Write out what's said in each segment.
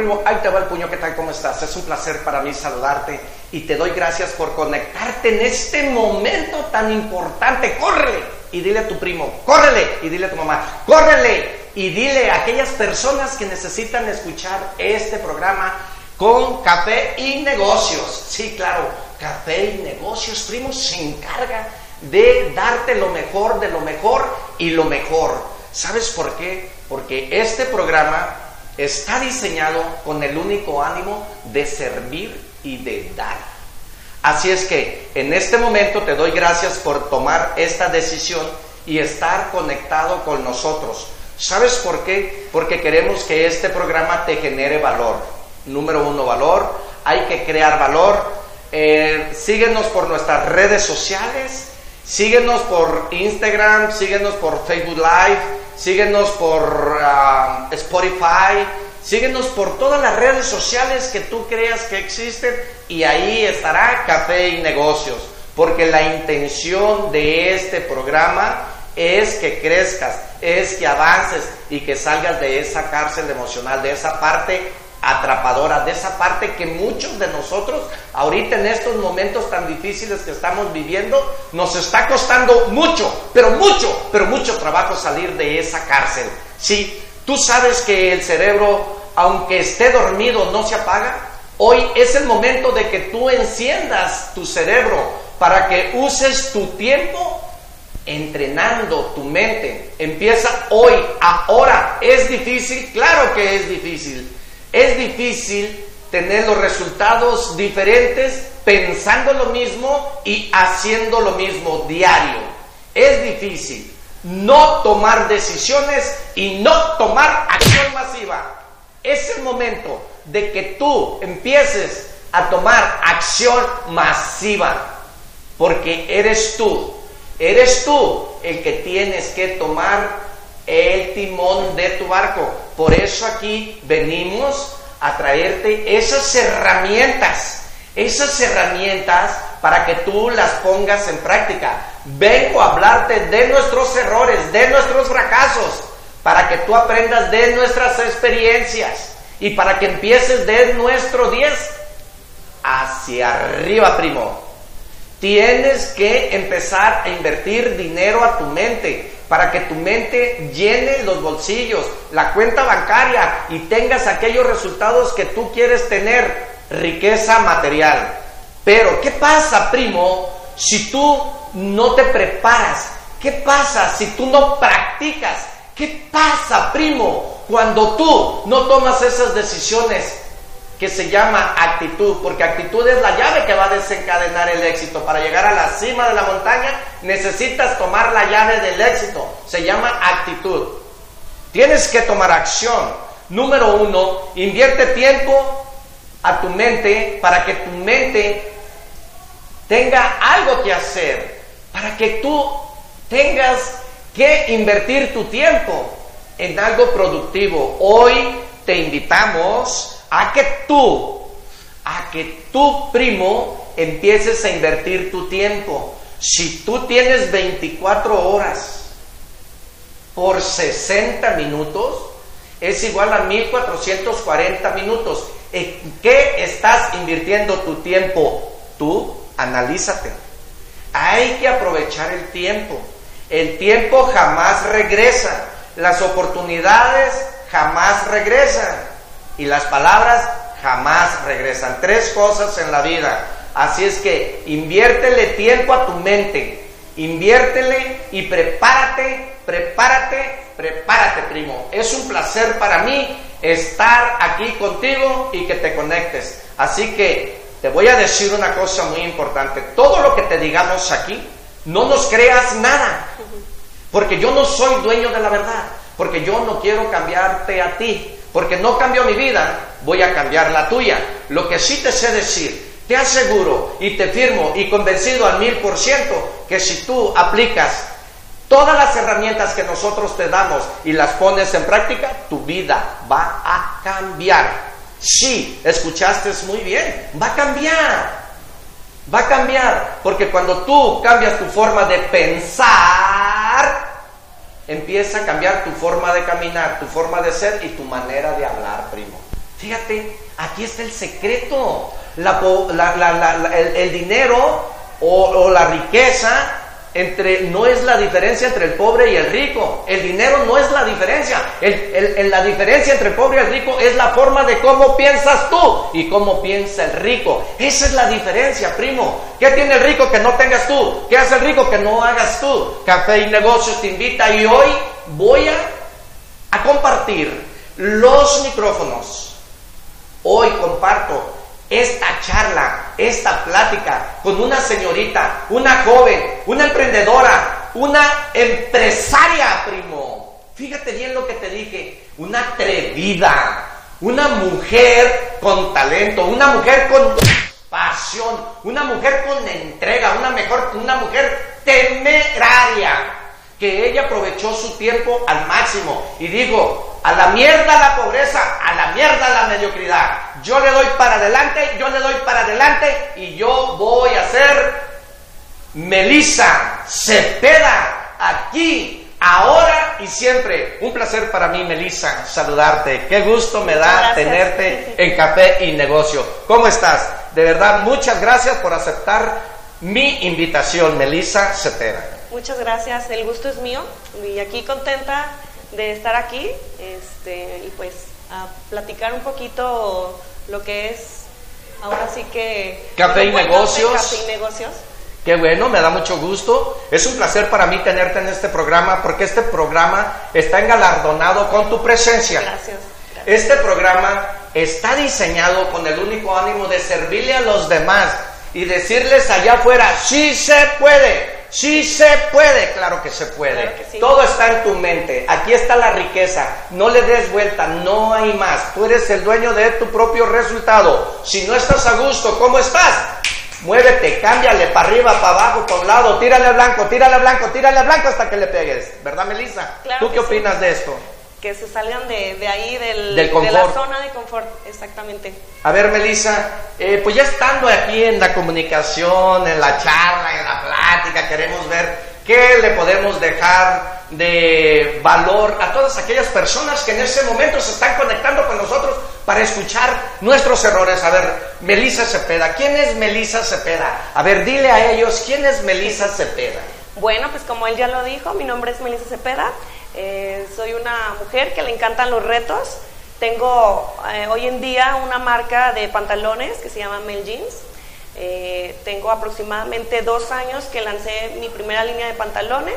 primo, ahí te va el puño, ¿qué tal? ¿Cómo estás? Es un placer para mí saludarte y te doy gracias por conectarte en este momento tan importante. ¡Córrele! Y dile a tu primo, córrele. Y dile a tu mamá, córrele. Y dile a aquellas personas que necesitan escuchar este programa con café y negocios. Sí, claro, café y negocios, primo, se encarga de darte lo mejor de lo mejor y lo mejor. ¿Sabes por qué? Porque este programa está diseñado con el único ánimo de servir y de dar. Así es que en este momento te doy gracias por tomar esta decisión y estar conectado con nosotros. ¿Sabes por qué? Porque queremos que este programa te genere valor. Número uno, valor. Hay que crear valor. Eh, síguenos por nuestras redes sociales. Síguenos por Instagram, síguenos por Facebook Live, síguenos por ah, Spotify, síguenos por todas las redes sociales que tú creas que existen y ahí estará Café y Negocios, porque la intención de este programa es que crezcas, es que avances y que salgas de esa cárcel emocional, de esa parte atrapadora, de esa parte que muchos de nosotros ahorita en estos momentos tan difíciles que estamos viviendo nos está costando mucho, pero mucho, pero mucho trabajo salir de esa cárcel. Sí, tú sabes que el cerebro, aunque esté dormido, no se apaga. Hoy es el momento de que tú enciendas tu cerebro para que uses tu tiempo entrenando tu mente. Empieza hoy, ahora. ¿Es difícil? Claro que es difícil. Es difícil tener los resultados diferentes pensando lo mismo y haciendo lo mismo diario. Es difícil no tomar decisiones y no tomar acción masiva. Es el momento de que tú empieces a tomar acción masiva, porque eres tú, eres tú el que tienes que tomar el timón de tu barco. Por eso aquí venimos a traerte esas herramientas, esas herramientas para que tú las pongas en práctica. Vengo a hablarte de nuestros errores, de nuestros fracasos, para que tú aprendas de nuestras experiencias y para que empieces de nuestro 10 hacia arriba, primo. Tienes que empezar a invertir dinero a tu mente para que tu mente llene los bolsillos, la cuenta bancaria y tengas aquellos resultados que tú quieres tener, riqueza material. Pero, ¿qué pasa, primo, si tú no te preparas? ¿Qué pasa si tú no practicas? ¿Qué pasa, primo, cuando tú no tomas esas decisiones que se llama actitud, porque actitud es la llave que va a desencadenar el éxito. Para llegar a la cima de la montaña necesitas tomar la llave del éxito, se llama actitud. Tienes que tomar acción. Número uno, invierte tiempo a tu mente para que tu mente tenga algo que hacer, para que tú tengas que invertir tu tiempo en algo productivo. Hoy te invitamos a que tú, a que tú, primo, empieces a invertir tu tiempo. Si tú tienes 24 horas por 60 minutos, es igual a 1440 minutos. ¿En qué estás invirtiendo tu tiempo? Tú, analízate. Hay que aprovechar el tiempo. El tiempo jamás regresa. Las oportunidades jamás regresan y las palabras jamás regresan. Tres cosas en la vida. Así es que inviértele tiempo a tu mente, inviértele y prepárate, prepárate, prepárate, primo. Es un placer para mí estar aquí contigo y que te conectes. Así que te voy a decir una cosa muy importante. Todo lo que te digamos aquí, no nos creas nada, porque yo no soy dueño de la verdad, porque yo no quiero cambiarte a ti porque no cambió mi vida, voy a cambiar la tuya. Lo que sí te sé decir, te aseguro y te firmo y convencido al mil por ciento que si tú aplicas todas las herramientas que nosotros te damos y las pones en práctica, tu vida va a cambiar. Sí, escuchaste muy bien, va a cambiar. Va a cambiar, porque cuando tú cambias tu forma de pensar, empieza a cambiar tu forma de caminar, tu forma de ser y tu manera de hablar, primo. Fíjate, aquí está el secreto. el, dinero o, la riqueza entre, no es la diferencia entre el pobre y el rico. El dinero no es la diferencia. El, la diferencia entre el pobre y el rico es la forma de cómo piensas tú y cómo piensa el rico. Esa es la diferencia, primo. ¿Qué tiene el rico que no tengas tú? ¿Qué hace el rico que no hagas tú? Café y negocios te invita y hoy voy a, a compartir los micrófonos Hoy comparto esta charla, esta plática con una señorita, una joven, una emprendedora, una empresaria, primo. Fíjate bien lo que te dije, una atrevida, una mujer con talento, una mujer con pasión, una mujer con entrega, una, mejor, una mujer temeraria, que ella aprovechó su tiempo al máximo y dijo, a la mierda la pobreza, a la mierda la mediocridad. Yo le doy para adelante, yo le doy para adelante y yo voy a ser Melissa Cepeda aquí, ahora y siempre. Un placer para mí, Melissa, saludarte. Qué gusto me da tenerte en Café y Negocio. ¿Cómo estás? De verdad, muchas gracias por aceptar mi invitación, Melissa Cepeda. Muchas gracias, el gusto es mío y aquí contenta de estar aquí este, y pues a platicar un poquito lo que es ahora sí que... Café y negocios. Café y negocios. Qué bueno, me da mucho gusto. Es un placer para mí tenerte en este programa porque este programa está engalardonado con tu presencia. Gracias. Este programa está diseñado con el único ánimo de servirle a los demás y decirles allá afuera, sí se puede. Sí se puede, claro que se puede. Todo está en tu mente. Aquí está la riqueza. No le des vuelta, no hay más. Tú eres el dueño de tu propio resultado. Si no estás a gusto, ¿cómo estás? Muévete, cámbiale para arriba, para abajo, para un lado, tírale a blanco, tírale a blanco, tírale a blanco hasta que le pegues. ¿Verdad, Melissa? ¿Tú qué opinas de esto? que se salgan de, de ahí, del, de la zona de confort, exactamente. A ver, Melissa, eh, pues ya estando aquí en la comunicación, en la charla, en la queremos ver qué le podemos dejar de valor a todas aquellas personas que en ese momento se están conectando con nosotros para escuchar nuestros errores. A ver, Melissa Cepeda, ¿quién es Melissa Cepeda? A ver, dile a ellos, ¿quién es Melissa Cepeda? Bueno, pues como él ya lo dijo, mi nombre es Melissa Cepeda. Eh, soy una mujer que le encantan los retos. Tengo eh, hoy en día una marca de pantalones que se llama Mel Jeans. Eh, tengo aproximadamente dos años que lancé mi primera línea de pantalones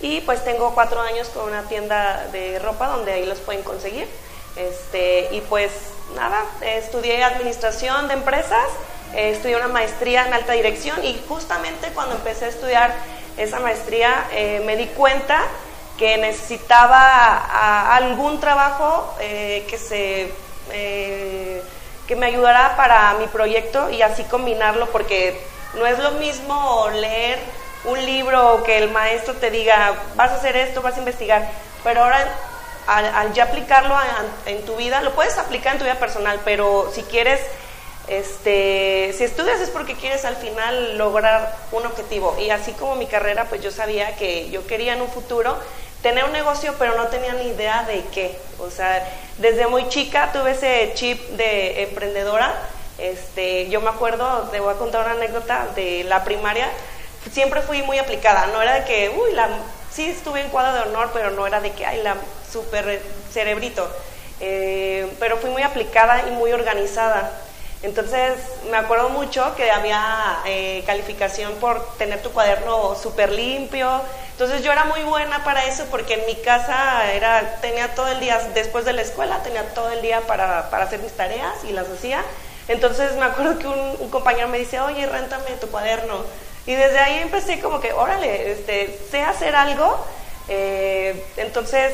y pues tengo cuatro años con una tienda de ropa donde ahí los pueden conseguir. Este, y pues nada, estudié administración de empresas, estudié una maestría en alta dirección y justamente cuando empecé a estudiar esa maestría me di cuenta que necesitaba algún trabajo eh, que se eh, que me ayudara para mi proyecto y así combinarlo porque no es lo mismo leer un libro que el maestro te diga vas a hacer esto vas a investigar pero ahora al, ya aplicarlo en tu vida lo puedes aplicar en tu vida personal pero si quieres este, si estudias es porque quieres al final lograr un objetivo. Y así como mi carrera, pues yo sabía que yo quería en un futuro tener un negocio, pero no tenía ni idea de qué. O sea, desde muy chica tuve ese chip de emprendedora. Este, yo me acuerdo, te voy a contar una anécdota de la primaria. Siempre fui muy aplicada. No era de que, uy, la, sí estuve en cuadro de honor, pero no era de que, ay, la super cerebrito. Eh, pero fui muy aplicada y muy organizada. Entonces me acuerdo mucho que había eh, calificación por tener tu cuaderno súper limpio. Entonces yo era muy buena para eso porque en mi casa era, tenía todo el día, después de la escuela, tenía todo el día para, para hacer mis tareas y las hacía. Entonces me acuerdo que un, compañero me dice, oye, réntame tu cuaderno. Y desde ahí empecé como que, órale, este, sé hacer algo. Eh, entonces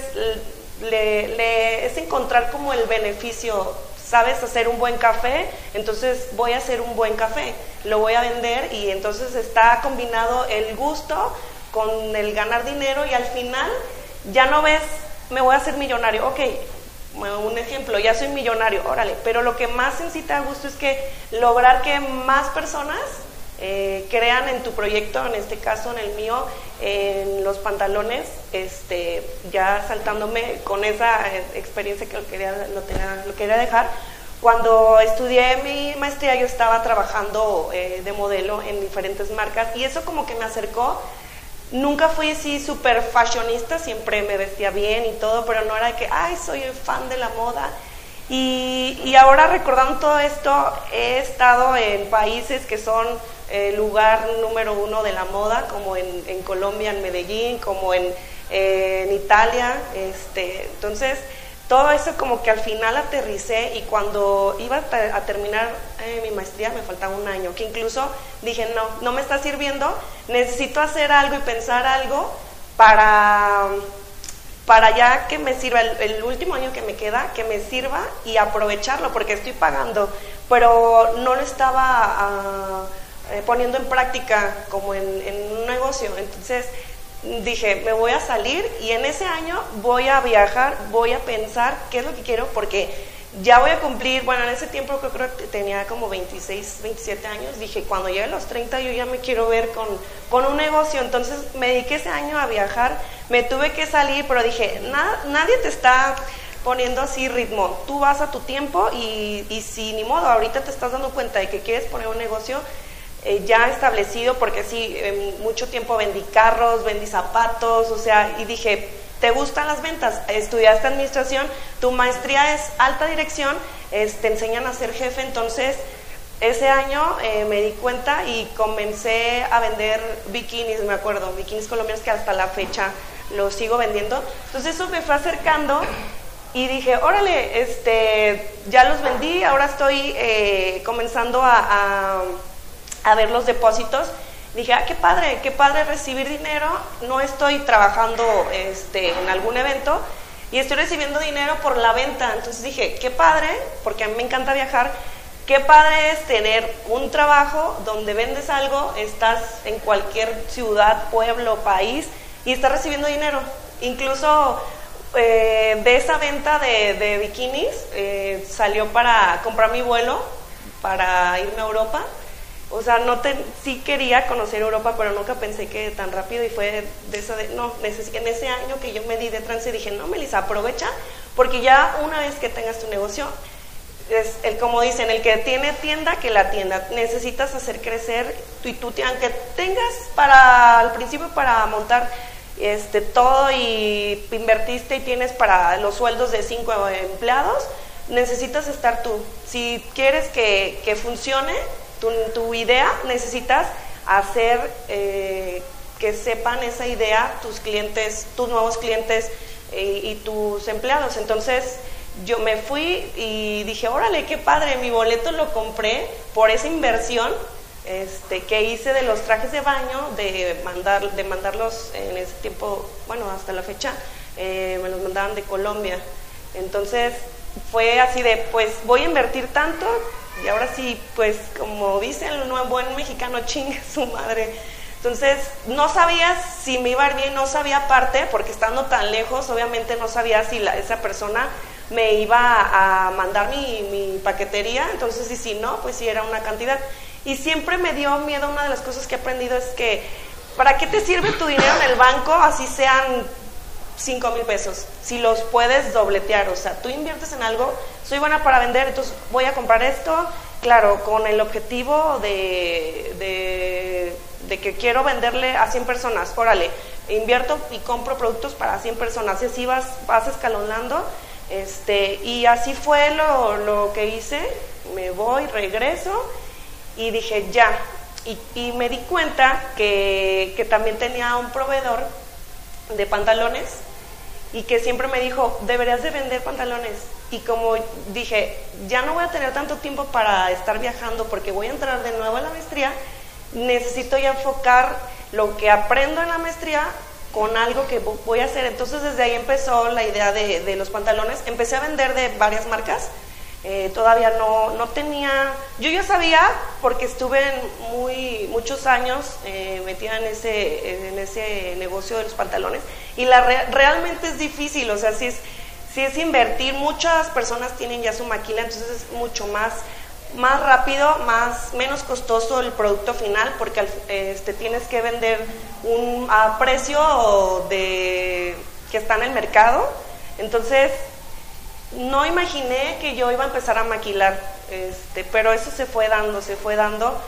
le, es encontrar como el beneficio sabes hacer un buen café, entonces voy a hacer un buen café, lo voy a vender y entonces está combinado el gusto con el ganar dinero y al final ya no ves, me voy a hacer millonario, ok, un ejemplo, ya soy millonario, órale, pero lo que más sí te gusto es que lograr que más personas eh, crean en tu proyecto, en este caso en el mío, en los pantalones, este, ya saltándome con esa eh, experiencia que lo quería, lo, tenía, lo quería dejar. Cuando estudié mi maestría yo estaba trabajando eh, de modelo en diferentes marcas y eso como que me acercó. Nunca fui así súper fashionista, siempre me vestía bien y todo, pero no era que, ay, soy fan de la moda. Y, y ahora recordando todo esto, he estado en países que son el lugar número uno de la moda, como en, en Colombia, en Medellín, como en, eh, en Italia. Este, entonces, todo eso como que al final aterricé y cuando iba a, terminar eh, mi maestría me faltaba un año, que incluso dije, no, no me está sirviendo, necesito hacer algo y pensar algo para, para ya que me sirva el, último año que me queda, que me sirva y aprovecharlo, porque estoy pagando, pero no lo estaba... Eh, poniendo en práctica como en, un negocio. Entonces dije, me voy a salir y en ese año voy a viajar, voy a pensar qué es lo que quiero porque ya voy a cumplir, bueno, en ese tiempo creo que tenía como 26, 27 años, dije, cuando llegue a los 30 yo ya me quiero ver con, con un negocio, entonces me dediqué ese año a viajar, me tuve que salir, pero dije, nadie te está poniendo así ritmo, tú vas a tu tiempo y, y si ni modo, ahorita te estás dando cuenta de que quieres poner un negocio, eh, ya establecido, porque sí, mucho tiempo vendí carros, vendí zapatos, o sea, y dije, ¿te gustan las ventas? Estudiaste administración, tu maestría es alta dirección, te enseñan a ser jefe, entonces ese año eh, me di cuenta y comencé a vender bikinis, me acuerdo, bikinis colombianos que hasta la fecha los sigo vendiendo. Entonces eso me fue acercando y dije, órale, este, ya los vendí, ahora estoy eh, comenzando a a ver los depósitos, dije, ah, qué padre, qué padre recibir dinero, no estoy trabajando este, en algún evento y estoy recibiendo dinero por la venta. Entonces dije, qué padre, porque a mí me encanta viajar, qué padre es tener un trabajo donde vendes algo, estás en cualquier ciudad, pueblo, país y estás recibiendo dinero. Incluso eh, de esa venta de, bikinis eh, salió para comprar mi vuelo para irme a Europa o sea, no te, sí quería conocer Europa, pero nunca pensé que tan rápido y fue de eso de, no, en ese año que yo me di de trance dije, no, Melissa, aprovecha, porque ya una vez que tengas tu negocio, es el como dicen, el que tiene tienda, que la tienda, necesitas hacer crecer y tú, aunque tengas para, al principio para montar este, todo y invertiste y tienes para los sueldos de cinco empleados, necesitas estar tú. Si quieres que, que funcione, tu, idea necesitas hacer eh, que sepan esa idea tus clientes, tus nuevos clientes eh, y tus empleados. Entonces yo me fui y dije, órale, qué padre, mi boleto lo compré por esa inversión este, que hice de los trajes de baño, de, mandar, de mandarlos en ese tiempo, bueno, hasta la fecha, eh, me los mandaban de Colombia. Entonces fue así de, pues voy a invertir tanto, y ahora sí, pues como dice el buen mexicano, chingue su madre. Entonces, no sabía si me iba a ir bien, no sabía aparte, porque estando tan lejos, obviamente no sabía si la, esa persona me iba a, mandar mi, mi, paquetería, entonces, y si no, pues sí era una cantidad. Y siempre me dio miedo, una de las cosas que he aprendido es que, ¿para qué te sirve tu dinero en el banco, así sean 5 mil pesos, si los puedes dobletear, o sea, tú inviertes en algo, soy buena para vender, entonces voy a comprar esto, claro, con el objetivo de, de, que quiero venderle a 100 personas, órale, invierto y compro productos para 100 personas, y así vas, vas escalonando, este, y así fue lo, lo que hice, me voy, regreso, y dije, ya, y, y me di cuenta que, que también tenía un proveedor de pantalones y que siempre me dijo, deberías de vender pantalones. Y como dije, ya no voy a tener tanto tiempo para estar viajando porque voy a entrar de nuevo a la maestría, necesito ya enfocar lo que aprendo en la maestría con algo que voy a hacer. Entonces desde ahí empezó la idea de, de los pantalones. Empecé a vender de varias marcas eh, todavía no, no tenía, yo ya sabía porque estuve muy, muchos años eh, metida en ese, en ese negocio de los pantalones y la realmente es difícil, o sea, si es, si es invertir, muchas personas tienen ya su maquila, entonces es mucho más más rápido, más menos costoso el producto final porque este, tienes que vender un, a precio de que está en el mercado. Entonces, no imaginé que yo iba a empezar a maquilar, este, pero eso se fue dando, se fue dando.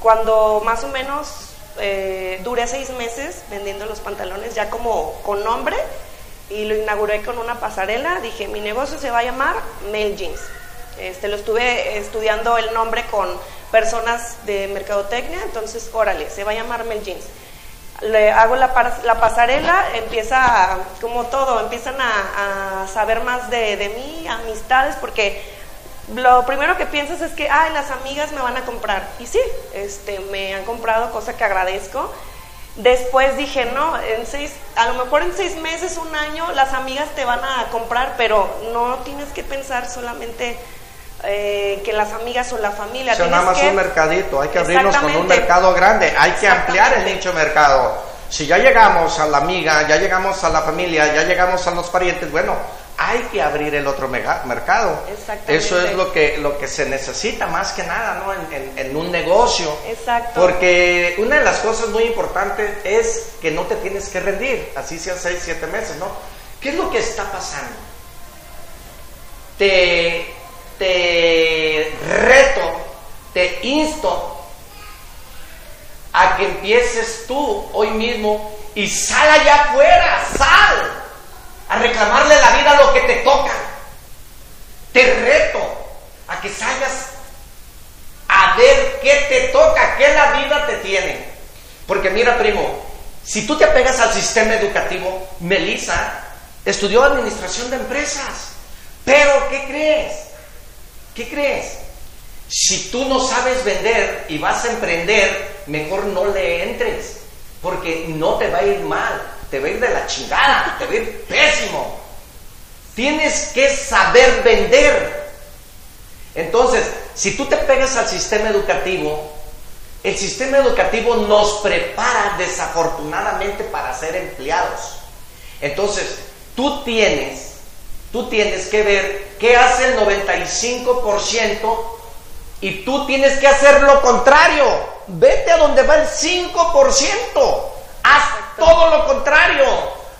Cuando más o menos eh, duré seis meses vendiendo los pantalones ya como con nombre y lo inauguré con una pasarela, dije, mi negocio se va a llamar Mail Jeans. Este, lo estuve estudiando el nombre con personas de mercadotecnia, entonces, órale, se va a llamar Mel Jeans. Le hago la, la pasarela, empieza, como todo, empiezan a, saber más de, de, mí, amistades, porque lo primero que piensas es que, ay, las amigas me van a comprar. Y sí, este, me han comprado, cosa que agradezco. Después dije, no, en seis, a lo mejor en seis meses, un año, las amigas te van a comprar, pero no tienes que pensar solamente eh, que las amigas o la familia. O nada más un mercadito, hay que abrirnos con un mercado grande, hay que ampliar el nicho mercado. Si ya llegamos a la amiga, ya llegamos a la familia, ya llegamos a los parientes, bueno, hay que abrir el otro mercado. Eso es lo que, lo que se necesita más que nada, ¿no? En, en, un negocio. Exacto. Porque una de las cosas muy importantes es que no te tienes que rendir, así sean seis, siete meses, ¿no? ¿Qué es lo que está pasando? Te, te reto, te insto a que empieces tú hoy mismo y sal allá afuera, sal a reclamarle la vida lo que te toca. Te reto a que salgas a ver qué te toca, qué la vida te tiene. Porque mira, primo, si tú te apegas al sistema educativo, Melissa estudió administración de empresas. Pero, ¿qué crees? ¿Qué crees? Si tú no sabes vender y vas a emprender, mejor no le entres, porque no te va a ir mal, te va a ir de la chingada, te va a ir pésimo. Tienes que saber vender. Entonces, si tú te pegas al sistema educativo, el sistema educativo nos prepara desafortunadamente para ser empleados. Entonces, tú tienes Tú tienes que ver qué hace el 95% y tú tienes que hacer lo contrario. Vete a donde va el 5%. Haz todo lo contrario.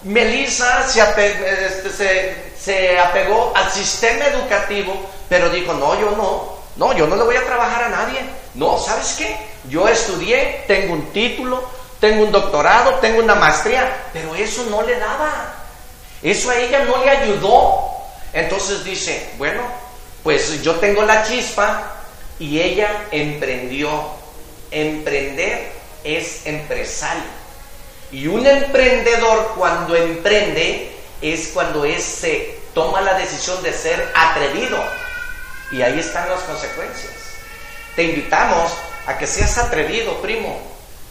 Melissa este, se, se apegó al sistema educativo, pero dijo, no, yo no. No, yo no le voy a trabajar a nadie. No, ¿sabes qué? Yo estudié, tengo un título, tengo un doctorado, tengo una maestría, pero eso no le daba. Eso a ella no le ayudó. Entonces dice, bueno, pues yo tengo la chispa y ella emprendió. Emprender es empresario. Y un emprendedor cuando emprende es cuando se toma la decisión de ser atrevido. Y ahí están las consecuencias. Te invitamos a que seas atrevido, primo.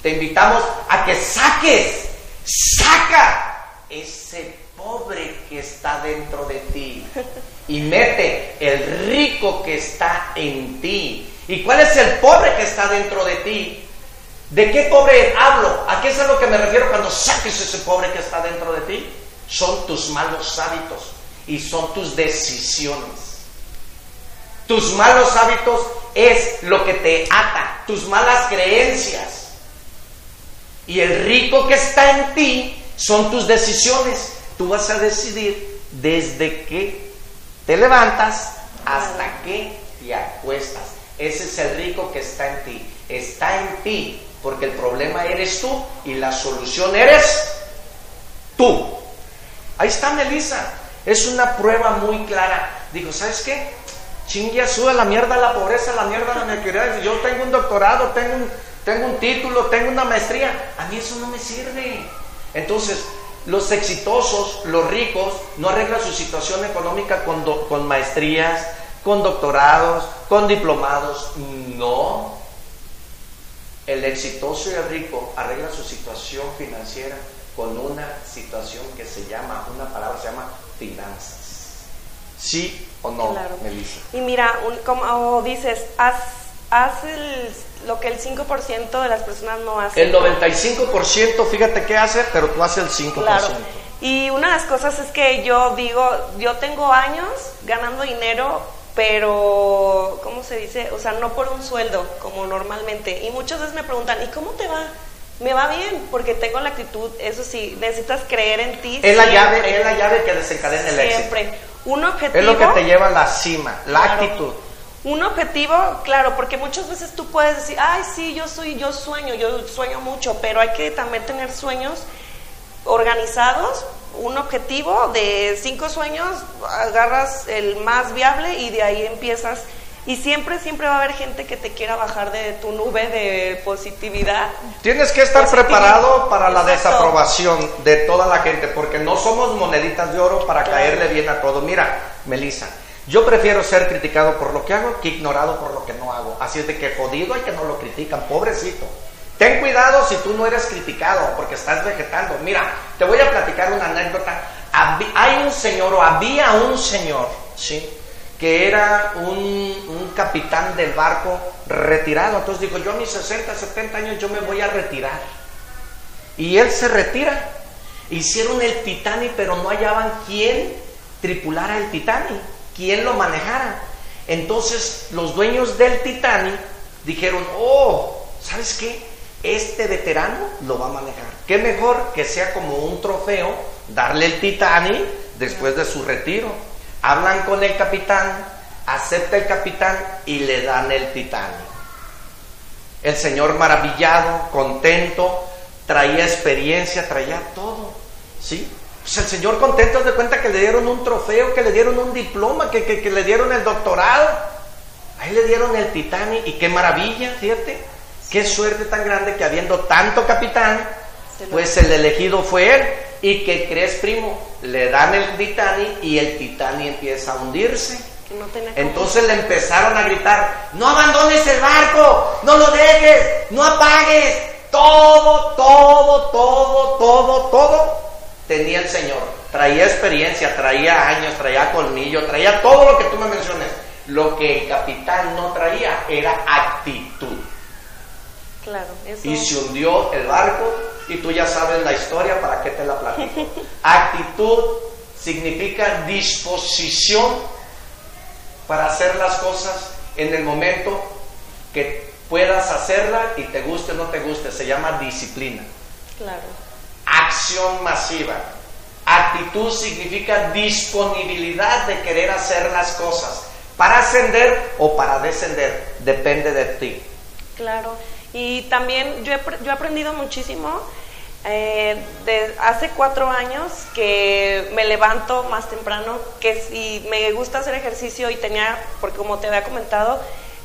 Te invitamos a que saques, saca ese pobre que está dentro de ti y mete el rico que está en ti. ¿Y cuál es el pobre que está dentro de ti? ¿De qué pobre hablo? ¿A qué es a lo que me refiero cuando saques ese pobre que está dentro de ti? Son tus malos hábitos y son tus decisiones. Tus malos hábitos es lo que te ata, tus malas creencias. Y el rico que está en ti son tus decisiones. Tú vas a decidir desde que te levantas hasta que te acuestas. Ese es el rico que está en ti. Está en ti, porque el problema eres tú y la solución eres tú. Ahí está Melissa. Es una prueba muy clara. Digo, ¿sabes qué? Chingue sube la mierda la pobreza, la mierda la mediocridad. Yo tengo un doctorado, tengo un, tengo un título, tengo una maestría. A mí eso no me sirve. Entonces, los exitosos, los ricos, no arreglan su situación económica con, con maestrías, con doctorados, con diplomados. No. El exitoso y el rico arregla su situación financiera con una situación que se llama, una palabra se llama finanzas. ¿Sí o no, Melissa? Y mira, como dices, haz, haz el lo que el 5% de las personas no hacen. El 95% fíjate qué hace, pero tú haces el 5%. Claro. Y una de las cosas es que yo digo, yo tengo años ganando dinero, pero, ¿cómo se dice? O sea, no por un sueldo, como normalmente. Y muchas veces me preguntan, ¿y cómo te va? Me va bien, porque tengo la actitud, eso sí, necesitas creer en ti. Es la llave, es la llave que desencadena el éxito. Siempre. Un objetivo. Es lo que te lleva a la cima, la Claro. actitud. Un objetivo, claro, porque muchas veces tú puedes decir, ay, sí, yo soy, yo sueño, yo sueño mucho, pero hay que también tener sueños organizados, un objetivo de cinco sueños, agarras el más viable y de ahí empiezas. Y siempre, siempre va a haber gente que te quiera bajar de tu nube de positividad. Tienes que estar Positivo. preparado para la desaprobación de toda la gente, porque no somos moneditas de oro para Claro. caerle bien a todo. Mira, Melissa, yo prefiero ser criticado por lo que hago que ignorado por lo que no hago. Así es de que jodido hay que no lo critican, pobrecito. Ten cuidado si tú no eres criticado, porque estás vegetando. Mira, te voy a platicar una anécdota. Hay un señor, o había un señor, ¿sí? que era un, un capitán del barco retirado. Entonces dijo, yo a mis 60, 70 años yo me voy a retirar. Y él se retira. Hicieron el Titanic, pero no hallaban quién tripulara el Titanic, quién lo manejara. Entonces los dueños del Titanic dijeron, oh, ¿sabes qué? Este veterano lo va a manejar. ¿Qué mejor que sea como un trofeo darle el Titanic después de su retiro? Hablan con el capitán, acepta el capitán y le dan el Titanic. El Señor maravillado, contento, traía experiencia, traía todo. ¿Sí? Pues el Señor contento de cuenta que le dieron un trofeo, que le dieron un diploma, que, que- que le dieron el doctorado. Ahí le dieron el Titanic y qué maravilla, fíjate. Qué suerte tan grande que habiendo tanto capitán, pues el elegido fue él. ¿Y qué crees, primo? Le dan el Titanic y el Titanic empieza a hundirse. Que no Entonces le empezaron a gritar, no abandones el barco, no lo dejes, no apagues, todo, todo, todo, todo, todo tenía el Señor. Traía experiencia, traía años, traía colmillo, traía todo lo que tú me menciones. Lo que el capitán no traía era actitud. Claro, eso. Y se hundió el barco y tú ya sabes la historia, ¿para qué te la platico? Actitud significa disposición para hacer las cosas en el momento que puedas hacerla y te guste o no te guste. Se llama disciplina. Claro. Acción masiva. Actitud significa disponibilidad de querer hacer las cosas. Para ascender o para descender, depende de ti. Claro, y también yo he, yo he aprendido muchísimo. eh, hace cuatro años que me levanto más temprano, que si me gusta hacer ejercicio y tenía, porque como te había comentado,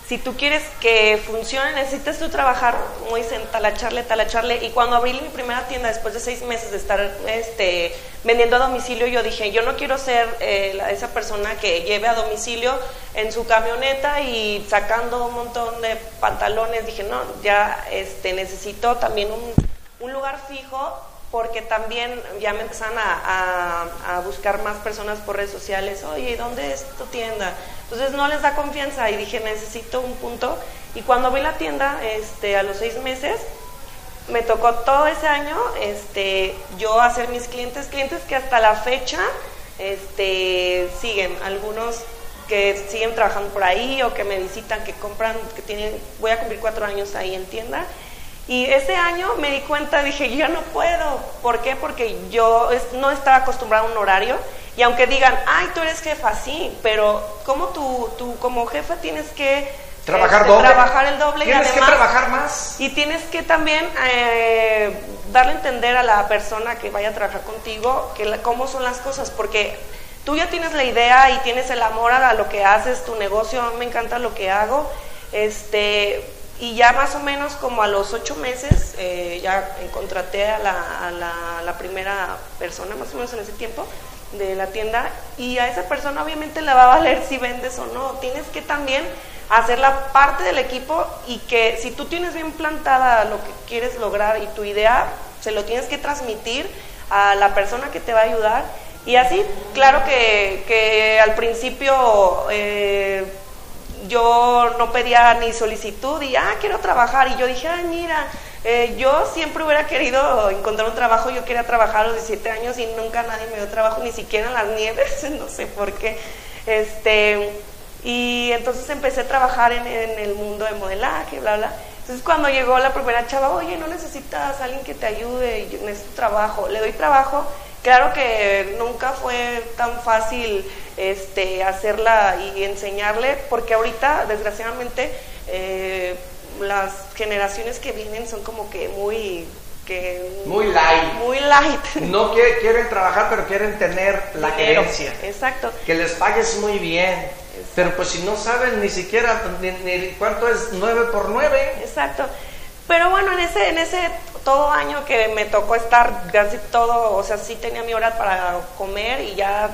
si tú quieres que funcione, necesitas tú trabajar, como dicen, talacharle, talacharle. Y cuando abrí mi primera tienda, después de seis meses de estar este, vendiendo a domicilio, yo dije, yo no quiero ser eh, la- esa persona que lleve a domicilio en su camioneta y sacando un montón de pantalones. Dije, no, ya este, necesito también un, un lugar fijo porque también ya me empezaron a, buscar más personas por redes sociales, oye, ¿dónde es tu tienda? Entonces no les da confianza y dije, necesito un punto. Y cuando vi la tienda, este, a los seis meses, me tocó todo ese año este, yo hacer mis clientes, clientes que hasta la fecha este, siguen, algunos que siguen trabajando por ahí o que me visitan, que compran, que tienen, voy a cumplir cuatro años ahí en tienda. Y ese año me di cuenta, dije, yo ya no puedo. ¿Por qué? Porque yo no estaba acostumbrada a un horario. Y aunque digan, ay, tú eres jefa, sí, pero como tú, tú como jefa tienes que Trabajar este, doble. trabajar el doble y Tienes además que trabajar más. y tienes que también eh, darle a entender a la persona que vaya a trabajar contigo que la- cómo son las cosas, porque tú ya tienes la idea y tienes el amor a lo que haces, tu negocio, me encanta lo que hago, este, y ya más o menos como a los ocho meses eh, ya contraté a, la, la- la primera persona, más o menos en ese tiempo, de la tienda, y a esa persona obviamente le va a valer si vendes o no, tienes que también hacerla parte del equipo y que si tú tienes bien plantada lo que quieres lograr y tu idea, se lo tienes que transmitir a la persona que te va a ayudar. Y así, claro que, que al principio eh, yo no pedía ni solicitud y, ah, quiero trabajar. Y yo dije, ay, mira, eh, yo siempre hubiera querido encontrar un trabajo. Yo quería trabajar a los 17 años y nunca nadie me dio trabajo, ni siquiera en las nieves, no sé por qué. Este, Y entonces empecé a trabajar en, el mundo de modelaje, bla, bla. Entonces cuando llegó la primera chava, oye, no necesitas a alguien que te ayude, yo necesito trabajo, le doy trabajo. Claro que nunca fue tan fácil este, hacerla y enseñarle, porque ahorita, desgraciadamente, eh, las generaciones que vienen son como que muy que muy light. Muy light. No quieren, trabajar, pero quieren tener la gerencia. Exacto. Que les pagues muy bien. Pero pues si no saben ni siquiera ni, cuánto es 9 por 9. Exacto. Pero bueno, en ese, en ese todo año que me tocó estar casi todo, o sea, sí tenía mi hora para comer y ya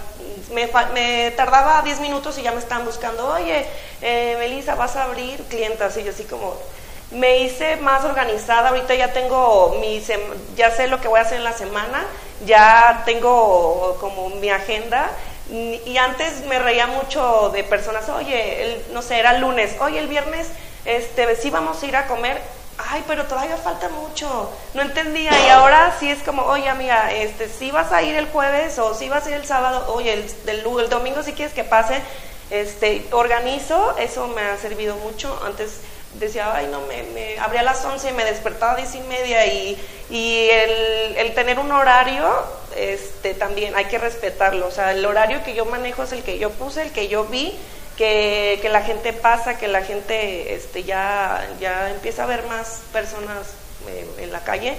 me, tardaba 10 minutos y ya me estaban buscando, oye, eh, Melissa, vas a abrir clientas. Y yo así como, me hice más organizada, ahorita ya tengo mi, ya sé lo que voy a hacer en la semana, ya tengo como mi agenda y antes me reía mucho de personas, oye, el, no sé, era lunes, oye, el viernes, este, sí vamos a ir a comer, ay, pero todavía falta mucho, no entendía, y ahora sí es como, oye, amiga, este, sí vas a ir el jueves o sí vas a ir el sábado, oye, el, el, domingo si quieres que pase, este, organizo, eso me ha servido mucho, antes decía, ay, no, me, me abría a las 11 y me despertaba a 10 y media y, y el, el, tener un horario, este, también hay que respetarlo. O sea, el horario que yo manejo es el que yo puse, el que yo vi, que, la gente pasa, que la gente este, ya, ya empieza a ver más personas eh, en la calle,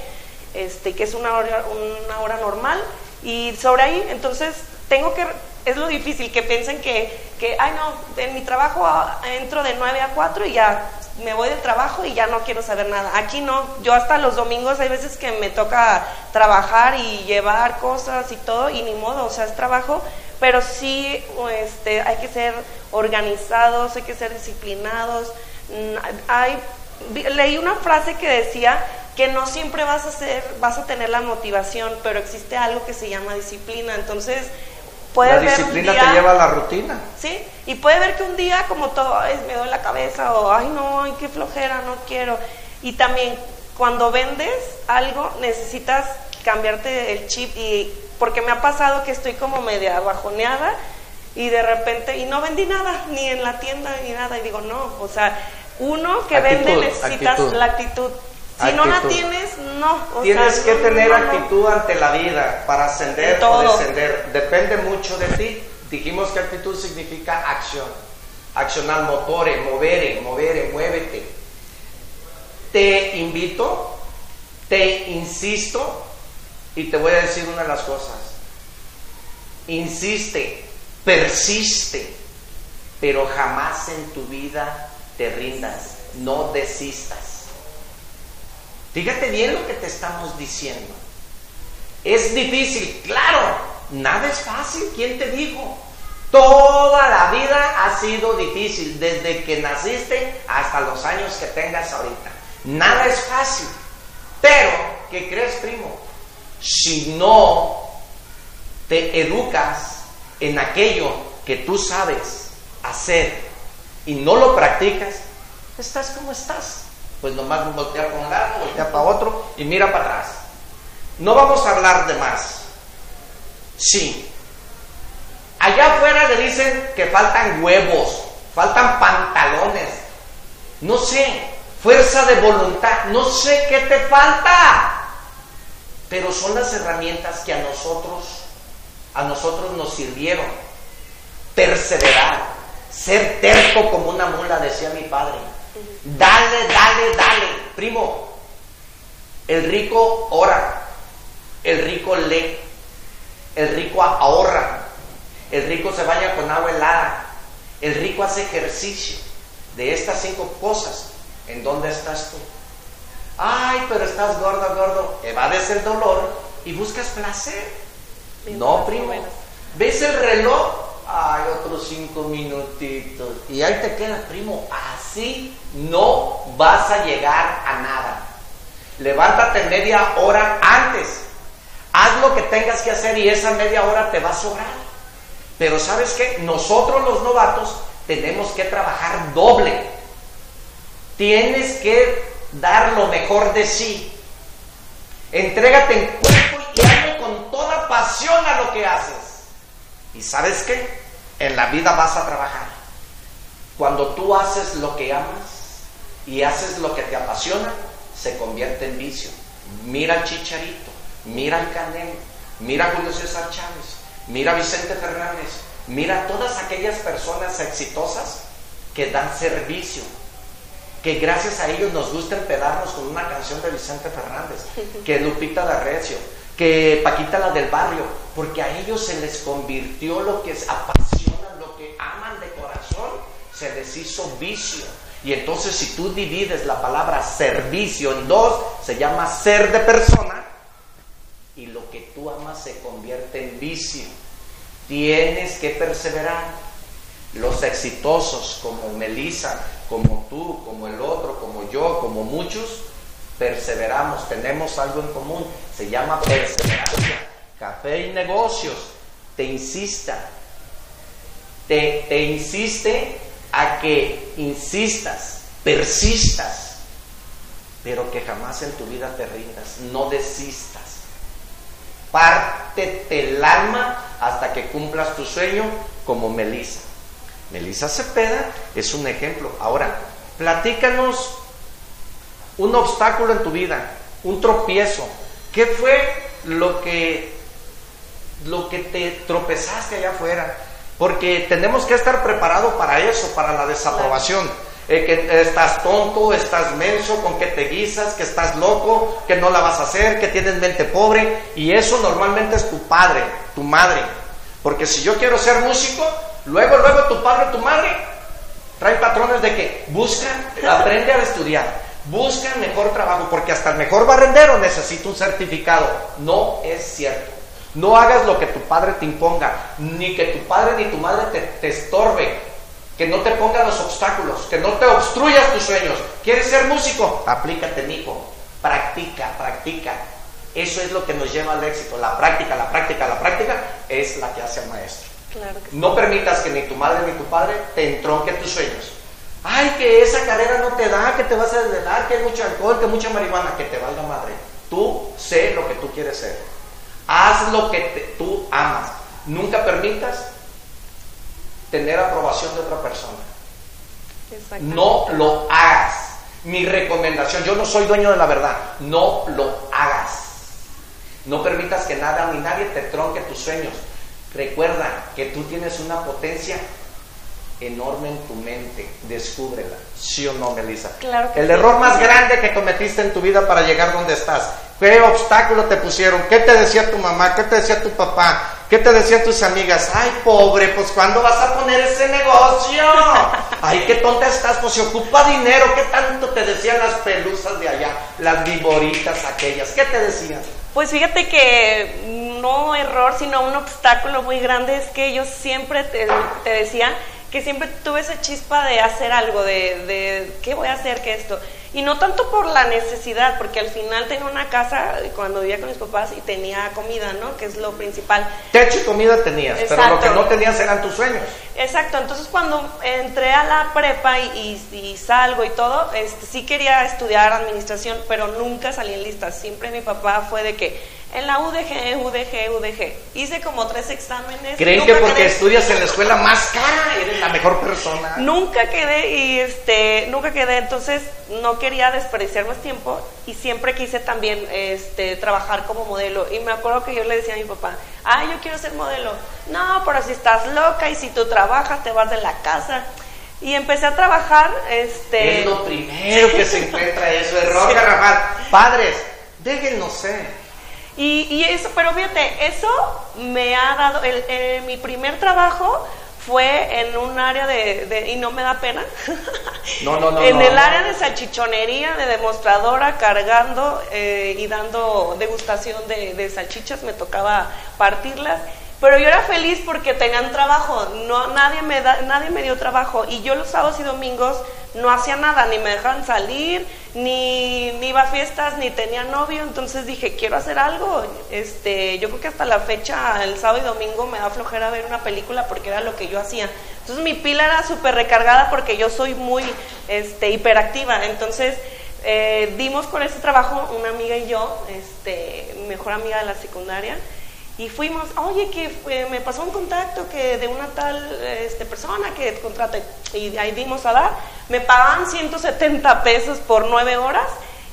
este, que es una hora, una hora normal. Y sobre ahí, entonces, tengo que es lo difícil, que piensen que, que, ay no, en mi trabajo entro de 9 a 4 y ya me voy del trabajo y ya no quiero saber nada. Aquí no, yo hasta los domingos hay veces que me toca trabajar y llevar cosas y todo y ni modo, o sea, es trabajo, pero sí este, hay que ser organizados, hay que ser disciplinados. Mm, hay, leí una frase que decía que no siempre vas a ser, vas a tener la motivación, pero existe algo que se llama disciplina. Entonces, la disciplina te lleva a la rutina. Sí, y puede ver que un día como todo, ay, me doy la cabeza o, ay, no, ay, qué flojera, no quiero. Y también cuando vendes algo necesitas cambiarte el chip y porque me ha pasado que estoy como media bajoneada y de repente y no vendí nada ni en la tienda ni nada y digo no o sea uno que vende necesitas la actitud si no la tienes, no. tienes que tener actitud ante la vida para ascender o descender. Depende mucho de ti. Dijimos que actitud significa acción. Accionar, motore, movere, movere, muévete. Te invito, te insisto y te voy a decir una de las cosas. Insiste, persiste, pero jamás en tu vida te rindas, no desistas. Fíjate bien lo que te estamos diciendo. Es difícil, claro, nada es fácil. ¿Quién te dijo? Toda la vida ha sido difícil, desde que naciste hasta los años que tengas ahorita. Nada es fácil. Pero, ¿qué crees, primo? Si no te educas en aquello que tú sabes hacer y no lo practicas, estás como estás pues nomás voltea para un lado, voltea para otro y mira para atrás. No vamos a hablar de más. Sí. Allá afuera le dicen que faltan huevos, faltan pantalones, no sé, fuerza de voluntad, no sé qué te falta. Pero son las herramientas que a nosotros, a nosotros nos sirvieron. Perseverar, ser terco como una mula, decía mi padre Dale, dale, dale. Primo, el rico ora, el rico lee, el rico ahorra, el rico se baña con agua helada, el rico hace ejercicio. De estas cinco cosas, ¿en dónde estás tú? Ay, pero estás gordo, gordo. Evades el dolor y buscas placer. No, primo. ¿Ves el reloj? Ay, otros cinco minutitos. Y ahí te quedas, primo. Así no vas a llegar a nada. Levántate media hora antes. Haz lo que tengas que hacer y esa media hora te va a sobrar. Pero sabes que nosotros los novatos tenemos que trabajar doble. Tienes que dar lo mejor de sí. Entrégate en cuerpo con toda pasión a lo que haces. ¿Y sabes qué? En la vida vas a trabajar. Cuando tú haces lo que amas y haces lo que te apasiona, se convierte en vicio. Mira al Chicharito, mira al Canelo, mira a Julio César Chávez, mira a Vicente Fernández, mira a todas aquellas personas exitosas que dan servicio, que gracias a ellos nos gusta empedarnos con una canción de Vicente Fernández, que Lupita D'Arrecio, que Paquita la del barrio, porque a ellos se les convirtió lo que apasiona, lo que aman de corazón, se les hizo vicio. Y entonces si tú divides la palabra servicio en dos, se llama ser de persona y lo que tú amas se convierte en vicio. Tienes que perseverar. Los exitosos como Melissa, como tú, como el otro, como yo, como muchos, perseveramos, tenemos algo en común, se llama perseverancia. Café y negocios te insista, te, te insiste a que insistas, persistas, pero que jamás en tu vida te rindas, no desistas. Pártete el alma hasta que cumplas tu sueño como Melissa. Melissa Cepeda es un ejemplo. Ahora, platícanos un obstáculo en tu vida, un tropiezo. ¿Qué fue lo que, lo que te tropezaste allá afuera? Porque tenemos que estar preparados para eso, para la desaprobación. Eh, que estás tonto, estás menso, con que te guisas, que estás loco, que no la vas a hacer, que tienes mente pobre. Y eso normalmente es tu padre, tu madre. Porque si yo quiero ser músico, luego, luego tu padre tu madre trae patrones de que buscan, aprende a estudiar, buscan mejor trabajo, porque hasta el mejor barrendero necesita un certificado. No es cierto. No hagas lo que tu padre te imponga, ni que tu padre ni tu madre te, te estorbe, que no te ponga los obstáculos, que no te obstruyas tus sueños. ¿Quieres ser músico? Aplícate, hijo. Practica, practica. Eso es lo que nos lleva al éxito. La práctica, la práctica, la práctica es la que hace al maestro. No permitas que ni tu madre ni tu padre te entronque tus sueños. Ay, que esa carrera no te da, que te vas a desvelar, que hay mucho alcohol, que mucha marihuana, que te valga madre. Tú sé lo que tú quieres ser. Haz lo que tú amas. Nunca permitas tener aprobación de otra persona. No lo hagas. Mi recomendación, yo no soy dueño de la verdad, no lo hagas. No permitas que nada ni nadie te tronque tus sueños. Recuerda que tú tienes una potencia enorme en tu mente. Descúbrela. ¿Sí o no, Melissa? Claro que El error más grande que cometiste en tu vida para llegar donde estás. ¿Qué obstáculo te pusieron? ¿Qué te decía tu mamá? ¿Qué te decía tu papá? ¿Qué te decían tus amigas? Ay, pobre, pues ¿cuándo vas a poner ese negocio? Ay, qué tonta estás, pues se ocupa dinero. ¿Qué tanto te decían las pelusas de allá? Las viboritas aquellas. ¿Qué te decían? Pues fíjate que no error, sino un obstáculo muy grande es que yo siempre te, te decía que siempre tuve esa chispa de hacer algo, de, de qué voy a hacer, qué esto. Y no tanto por la necesidad, porque al final tenía una casa cuando vivía con mis papás y tenía comida, ¿no? Que es lo principal. Techo y comida tenías, pero lo que no tenías eran tus sueños. Exacto, entonces cuando entré a la prepa y, y, salgo y todo, este, sí quería estudiar administración, pero nunca salí en listas. Siempre mi papá fue de que en la UDG, UDG, UDG. Hice como tres exámenes. ¿Creen que porque estudias en la escuela más cara eres la mejor persona? Nunca quedé y este, nunca quedé, entonces no quería desperdiciar más tiempo y siempre quise también este, trabajar como modelo. Y me acuerdo que yo le decía a mi papá, ay, yo quiero ser modelo. No, pero si estás loca y si tú trabajas te vas de la casa. Y empecé a trabajar, este... Es lo primero que se encuentra eso, error sí. Padres, déjenlo ser y, y, eso, pero fíjate, eso me ha dado, el, mi primer trabajo fue en un área de, de, y no me da pena, no, no, no, en el área de salchichonería, de demostradora, cargando eh, y dando degustación de, de salchichas, me tocaba partirlas pero yo era feliz porque tenían trabajo, no, nadie, me da, nadie me dio trabajo. Y yo los sábados y domingos no hacía nada, ni me dejaban salir, ni, ni iba a fiestas, ni tenía novio, entonces dije, quiero hacer algo. Este, yo creo que hasta la fecha, el sábado y domingo, me da flojera ver una película porque era lo que yo hacía. Entonces mi pila era súper recargada porque yo soy muy este, hiperactiva, entonces... Eh, dimos con ese trabajo una amiga y yo, este, mejor amiga de la secundaria, y fuimos, oye, que me pasó un contacto que de una tal este, persona que contrate, y ahí dimos a dar, me pagaban 170 pesos por nueve horas,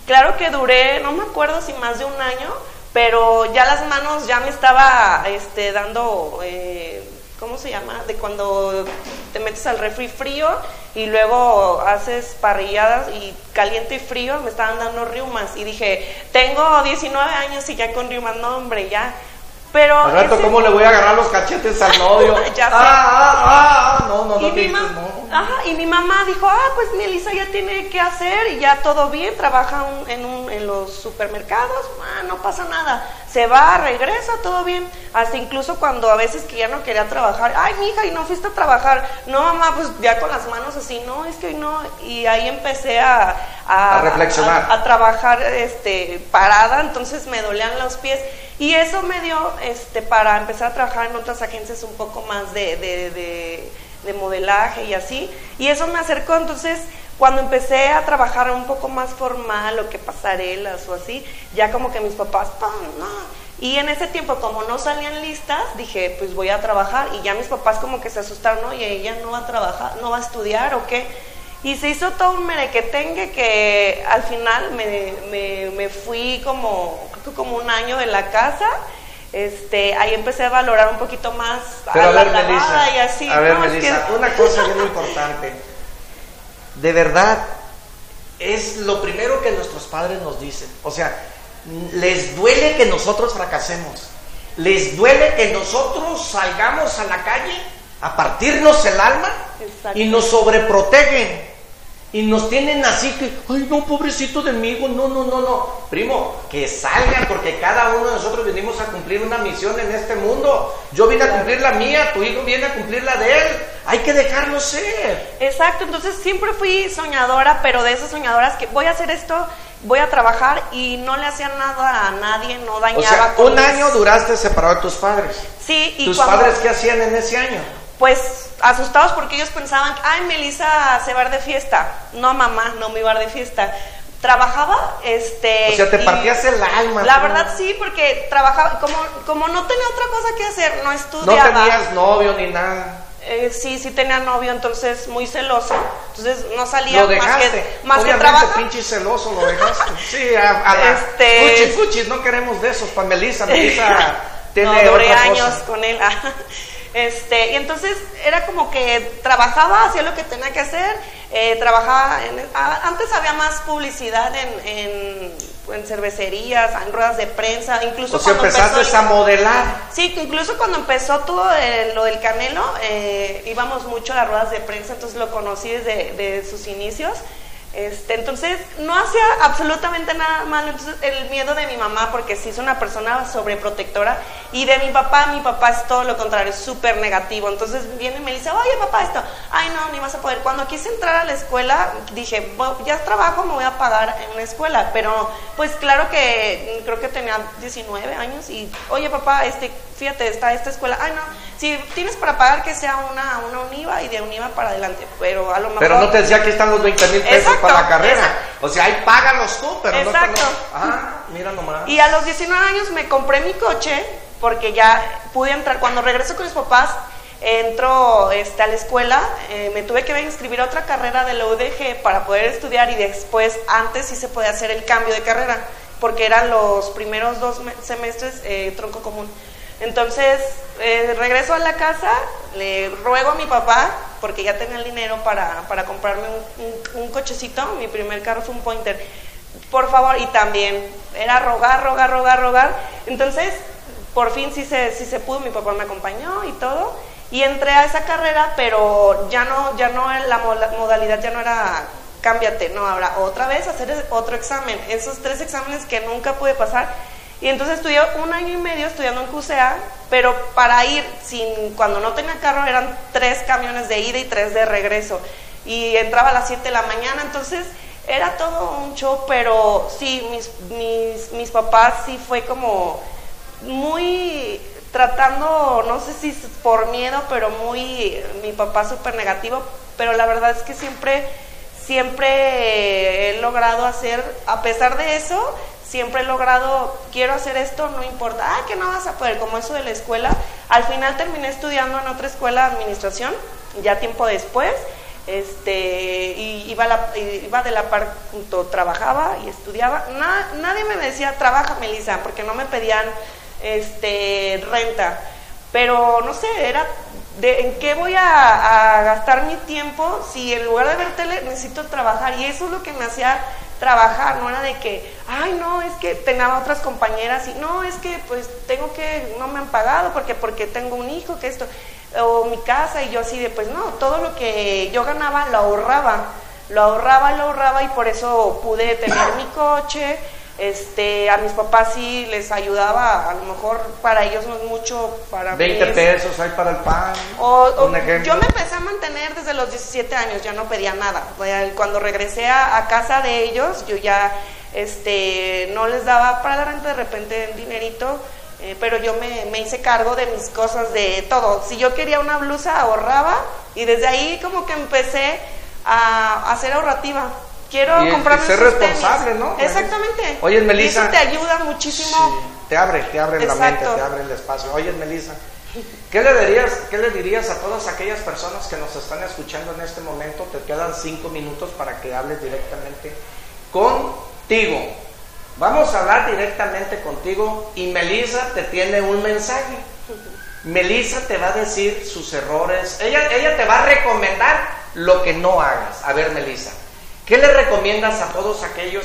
claro que duré, no me acuerdo si más de un año, pero ya las manos ya me estaba este, dando... Eh, ¿cómo se llama? De cuando te metes al refri frío y luego haces parrilladas y caliente y frío, me estaban dando riumas. Y dije, tengo 19 años y ya con riumas, no hombre, ya pero al rato, ¿cómo le voy a agarrar los cachetes al novio? ya ah, ah, ah, no, no, no, y, mi no. Ajá, y mi mamá dijo, ah, pues Melissa ya tiene que hacer y ya todo bien, trabaja en, un, en los supermercados, ah, no pasa nada, se va, regresa, todo bien. Hasta incluso cuando a veces que ya no quería trabajar, ay, hija, y no fuiste a trabajar, no, mamá, pues ya con las manos así, no, es que hoy no, y ahí empecé a, a, reflexionar, a, trabajar este, parada, entonces me dolían los pies. Y eso me dio este, para empezar a trabajar en otras agencias un poco más de, de, de, modelaje y así. Y eso me acercó, entonces cuando empecé a trabajar un poco más formal o que pasarelas o así, ya como que mis papás, no. Y en ese tiempo, como no salían listas, dije, pues voy a trabajar. Y ya mis papás como que se asustaron, ¿no? Y ella no va a trabajar, no va a estudiar o qué. Y se hizo todo un merequetengue que al final me, me, me fui como, como un año de la casa. Este, ahí empecé a valorar un poquito más Pero a, ver, Melissa, y así. A ver, una cosa bien importante. De verdad, es lo primero que nuestros padres nos dicen. O sea, les duele que nosotros fracasemos. Les duele que nosotros salgamos a la calle a partirnos el alma y nos sobreprotegen. Y nos tienen así que, ay no, pobrecito de mí, no, no, no, no. Primo, que salgan porque cada uno de nosotros venimos a cumplir una misión en este mundo. Yo vine a cumplir la mía, tu hijo viene a cumplir la de él. Hay que dejarlo ser. Exacto, entonces siempre fui soñadora, pero de esas soñadoras que voy a hacer esto, voy a trabajar y no le hacía nada a nadie, no dañaba. O sea, un año duraste separado de tus padres. Sí, y ¿Tus padres qué hacían en ese año? Pues asustados porque ellos pensaban, ay, Melissa se va de fiesta. No, mamá, no me iba de fiesta. Trabajaba, este... O sea, te partías el alma. La verdad sí, porque trabajaba, como, como no tenía otra cosa que hacer, no estudiaba. No tenías novio ni nada. Eh, sí, sí tenía novio, entonces muy celoso. Entonces no salía lo dejaste. más que, más Obviamente, que trabajar. pinche celoso lo dejaste. Sí, a, a la, este... fuchis, no queremos de esos, para Melissa. Melissa tiene no, duré años con él. Este, y entonces era como que trabajaba, hacía lo que tenía que hacer, eh, trabajaba, en, antes había más publicidad en, en, cervecerías, en ruedas de prensa, incluso o sea, empezaste a modelar. Sí, incluso cuando empezó todo lo del Canelo, eh, íbamos mucho a las ruedas de prensa, entonces lo conocí desde de sus inicios. Este, entonces, no hacía absolutamente nada malo. Entonces, el miedo de mi mamá, porque sí es una persona sobreprotectora, y de mi papá, mi papá es todo lo contrario, es súper negativo. Entonces, viene y me dice, oye, papá, esto, ay, no, ni vas a poder. Cuando quise entrar a la escuela, dije, ya trabajo, me voy a pagar en una escuela. Pero, pues, claro que creo que tenía 19 años, y, oye, papá, este, fíjate, está esta escuela, ay, no, si tienes para pagar que sea una, una UNIVA y de UNIVA para adelante, pero a lo mejor... Pero no te decía que están los 20 mil pesos para la carrera. O sea, ahí págalos tú, pero exacto. no Ah, mira nomás. Y a los 19 años me compré mi coche porque ya pude entrar. Cuando regreso con mis papás, entro este, a la escuela, eh, me tuve que inscribir a otra carrera de la UDG para poder estudiar y después, antes sí se podía hacer el cambio de carrera, porque eran los primeros dos semestres eh, tronco común. Entonces, eh, regreso a la casa, le ruego a mi papá, porque ya tenía el dinero para, para comprarme un, cochecito, mi primer carro fue un pointer, por favor, y también era rogar, rogar, rogar, rogar. Entonces, por fin sí se, sí se pudo, mi papá me acompañó y todo, y entré a esa carrera, pero ya no, ya no, la modalidad ya no era cámbiate, no, ahora otra vez hacer otro examen, esos tres exámenes que nunca pude pasar y entonces estudié un año y medio estudiando en QCA, pero para ir sin, cuando no tenía carro eran tres camiones de ida y tres de regreso. Y entraba a las 7 de la mañana, entonces era todo un show, pero sí, mis, mis, mis papás sí fue como muy tratando, no sé si por miedo, pero muy, mi papá súper negativo, pero la verdad es que siempre siempre él logrado hacer, a pesar de eso, siempre he logrado, quiero hacer esto, no importa, ah, que no vas a poder, como eso de la escuela. Al final terminé estudiando en otra escuela de administración, ya tiempo después, este, y iba, la, iba de la par junto, trabajaba y estudiaba. nadie me decía, trabaja, Melissa, porque no me pedían este, renta. Pero no sé, era de en qué voy a, gastar mi tiempo si en lugar de ver tele necesito trabajar. Y eso es lo que me hacía trabajar, no era de que, ay, no, es que tenía otras compañeras y no, es que pues tengo que, no me han pagado porque, porque tengo un hijo, que esto, o mi casa, y yo así de, pues no, todo lo que yo ganaba lo ahorraba, lo ahorraba, lo ahorraba y por eso pude tener mi coche, este, a mis papás sí les ayudaba, a lo mejor para ellos no es mucho, para 20 pesos hay para el pan. O, yo me empecé a mantener desde los 17 años, ya no pedía nada. Cuando regresé a, casa de ellos, yo ya este, no les daba para la renta de repente dinerito, eh, pero yo me, me, hice cargo de mis cosas, de todo. Si yo quería una blusa, ahorraba y desde ahí como que empecé a, a ser ahorrativa quiero y, comprarme ser responsable, ¿no? Exactamente. Oye, Melissa. eso te ayuda muchísimo. te abre, te abre la mente, te abre el espacio. Oye, Melissa, ¿qué le, dirías, ¿qué le dirías a todas aquellas personas que nos están escuchando en este momento? Te quedan cinco minutos para que hables directamente contigo. Vamos a hablar directamente contigo y Melissa te tiene un mensaje. Melissa te va a decir sus errores. Ella, ella te va a recomendar lo que no hagas. A ver, Melissa. ¿Qué le recomiendas a todos aquellos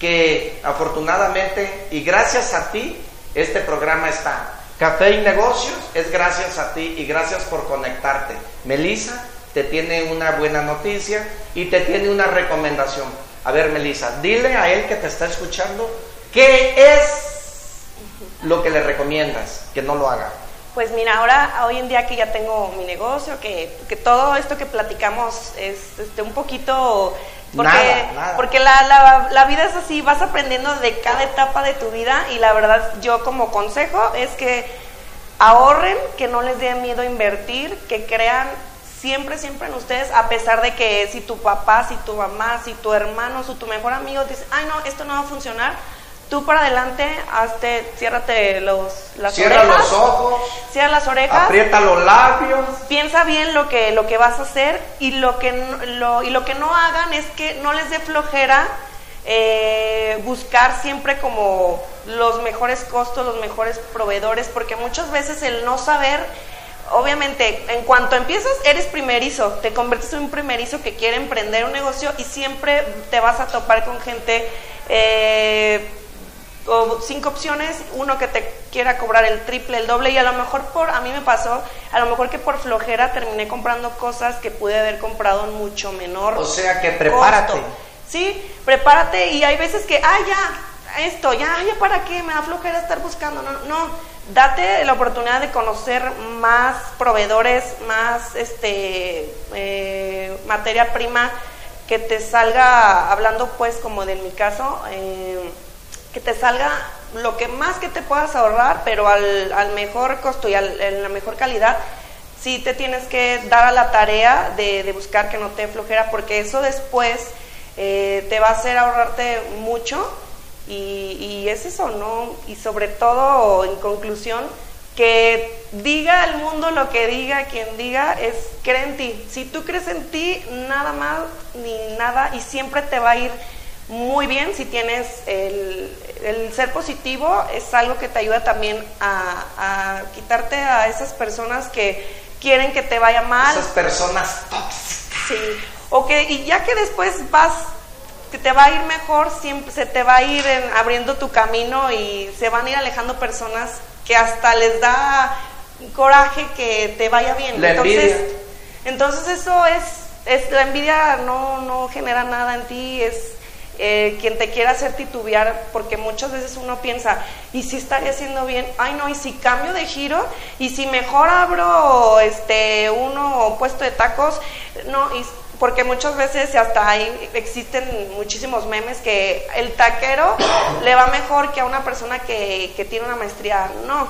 que afortunadamente y gracias a ti este programa está? Café y negocios es gracias a ti y gracias por conectarte. Melissa te tiene una buena noticia y te tiene una recomendación. A ver, Melissa, dile a él que te está escuchando qué es lo que le recomiendas que no lo haga. Pues mira, ahora, hoy en día que ya tengo mi negocio, que, que todo esto que platicamos es este, un poquito porque, porque la, la, vida es así, vas aprendiendo de cada etapa de tu vida y la verdad yo como consejo es que ahorren, que no les dé miedo invertir, que crean siempre, siempre en ustedes, a pesar de que si tu papá, si tu mamá, si tu hermano, si tu mejor amigo dice, ay no, esto no va a funcionar, tú para adelante, hazte, ciérrate los, las Cierra los ojos. Cierra las orejas. Aprieta los labios. Piensa bien lo que, lo que vas a hacer y lo que, lo, y lo que no hagan es que no les dé flojera eh, buscar siempre como los mejores costos, los mejores proveedores, porque muchas veces el no saber obviamente, en cuanto empiezas, eres primerizo, te conviertes en un primerizo que quiere emprender un negocio y siempre te vas a topar con gente eh, o cinco opciones, uno que te quiera cobrar el triple, el doble y a lo mejor por, a mí me pasó, a lo mejor que por flojera terminé comprando cosas que pude haber comprado en mucho menor. O sea que prepárate. Sí, prepárate y hay veces que, ah, ya, esto, ya, ya para qué, me da flojera estar buscando, no, no, date la oportunidad de conocer más proveedores, más este eh, materia prima que te salga, hablando pues como de mi caso, eh, que te salga lo que más que te puedas ahorrar, pero al, al mejor costo y al, en la mejor calidad, sí te tienes que dar a la tarea de, de buscar que no te flojera, porque eso después eh, te va a hacer ahorrarte mucho y, y, es eso, ¿no? Y sobre todo, en conclusión, que diga el mundo lo que diga, quien diga, es cree en ti. Si tú crees en ti, nada más ni nada y siempre te va a ir muy bien si tienes el, el, ser positivo, es algo que te ayuda también a, quitarte a esas personas que quieren que te vaya mal. Esas personas tóxicas. Sí, o que, y ya que después vas, que te va a ir mejor, siempre se te va a ir abriendo tu camino y se van a ir alejando personas que hasta les da coraje que te vaya bien. La entonces, entonces eso es, es, la envidia no, no genera nada en ti, es eh, quien te quiera hacer titubear, porque muchas veces uno piensa, ¿y si estaría haciendo bien? Ay, no, ¿y si cambio de giro? ¿Y si mejor abro este uno puesto de tacos? No, y porque muchas veces hasta ahí existen muchísimos memes que el taquero le va mejor que a una persona que, que tiene una maestría. No,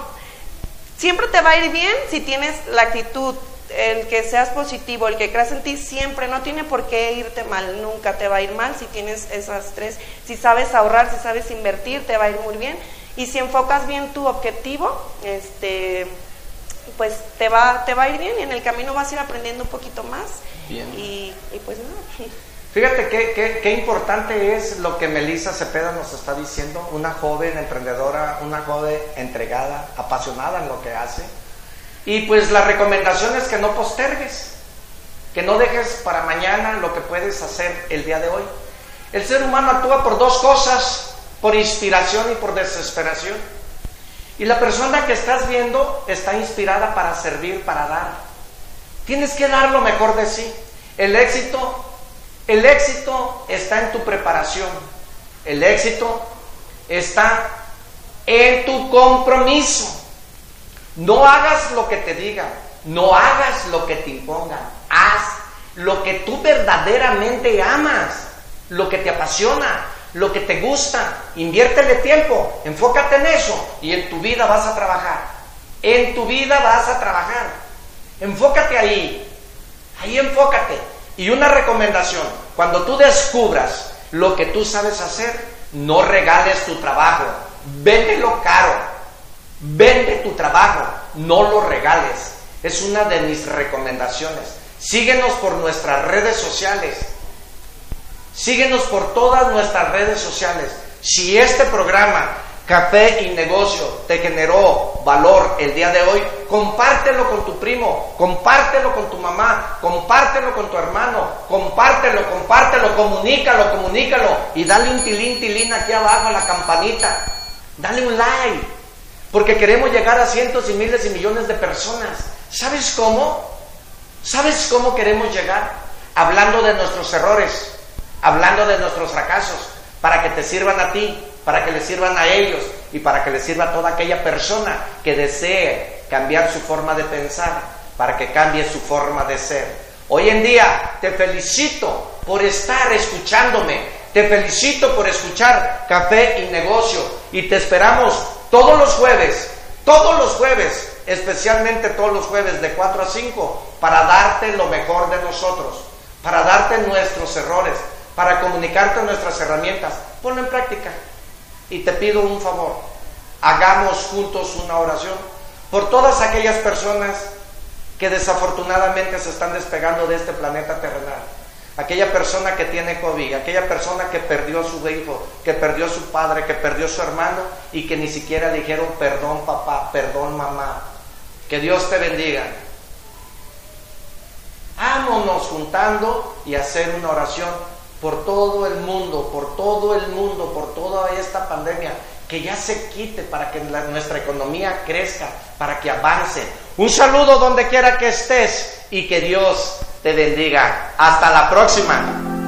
siempre te va a ir bien si tienes la actitud el que seas positivo, el que creas en ti siempre, no tiene por qué irte mal, nunca te va a ir mal si tienes esas tres, si sabes ahorrar, si sabes invertir, te va a ir muy bien. Y si enfocas bien tu objetivo, este, pues te va, te va a ir bien y en el camino vas a ir aprendiendo un poquito más. Y, pues no. Fíjate qué, qué, importante es lo que Melissa Cepeda nos está diciendo, una joven emprendedora, una joven entregada, apasionada en lo que hace. Y pues la recomendación es que no postergues, que no dejes para mañana lo que puedes hacer el día de hoy. El ser humano actúa por dos cosas, por inspiración y por desesperación. Y la persona que estás viendo está inspirada para servir, para dar. Tienes que dar lo mejor de sí. El éxito el éxito está en tu preparación. El éxito está en tu compromiso. No hagas lo que te digan, no hagas lo que te impongan. Haz lo que tú verdaderamente amas, lo que te apasiona, lo que te gusta. Inviértele tiempo, enfócate en eso y en tu vida vas a trabajar. En tu vida vas a trabajar. Enfócate ahí. Ahí enfócate. Y una recomendación, cuando tú descubras lo que tú sabes hacer, no regales tu trabajo, véndelo caro, vende tu trabajo, no lo regales. Es una de mis recomendaciones. Síguenos por nuestras redes sociales. Síguenos por todas nuestras redes sociales. Si este programa café y negocio te generó valor el día de hoy, compártelo con tu primo, compártelo con tu mamá, compártelo con tu hermano, compártelo, compártelo, comunícalo, comunícalo y dale un tilín, tilín aquí abajo a la campanita. Dale un like, porque queremos llegar a cientos y miles y millones de personas. ¿Sabes cómo? ¿Sabes cómo queremos llegar? Hablando de nuestros errores, hablando de nuestros fracasos, para que te sirvan a ti, para que le sirvan a ellos y para que le sirva a toda aquella persona que desee cambiar su forma de pensar, para que cambie su forma de ser. Hoy en día te felicito por estar escuchándome, te felicito por escuchar Café y Negocio y te esperamos todos los jueves, todos los jueves, especialmente todos los jueves de 4 a 5, para darte lo mejor de nosotros, para darte nuestros errores, para comunicarte nuestras herramientas. Ponlo en práctica. Y te pido un favor, hagamos juntos una oración por todas aquellas personas que desafortunadamente se están despegando de este planeta terrenal. Aquella persona que tiene COVID, aquella persona que perdió a su hijo, que perdió a su padre, que perdió a su hermano y que ni siquiera dijeron perdón papá, perdón mamá. Que Dios te bendiga. Vámonos juntando y hacer una oración por todo el mundo, por todo el mundo, por toda esta pandemia, que ya se quite para que nuestra economía crezca, para que avance. Un saludo donde quiera que estés y que Dios te bendiga. Hasta la próxima.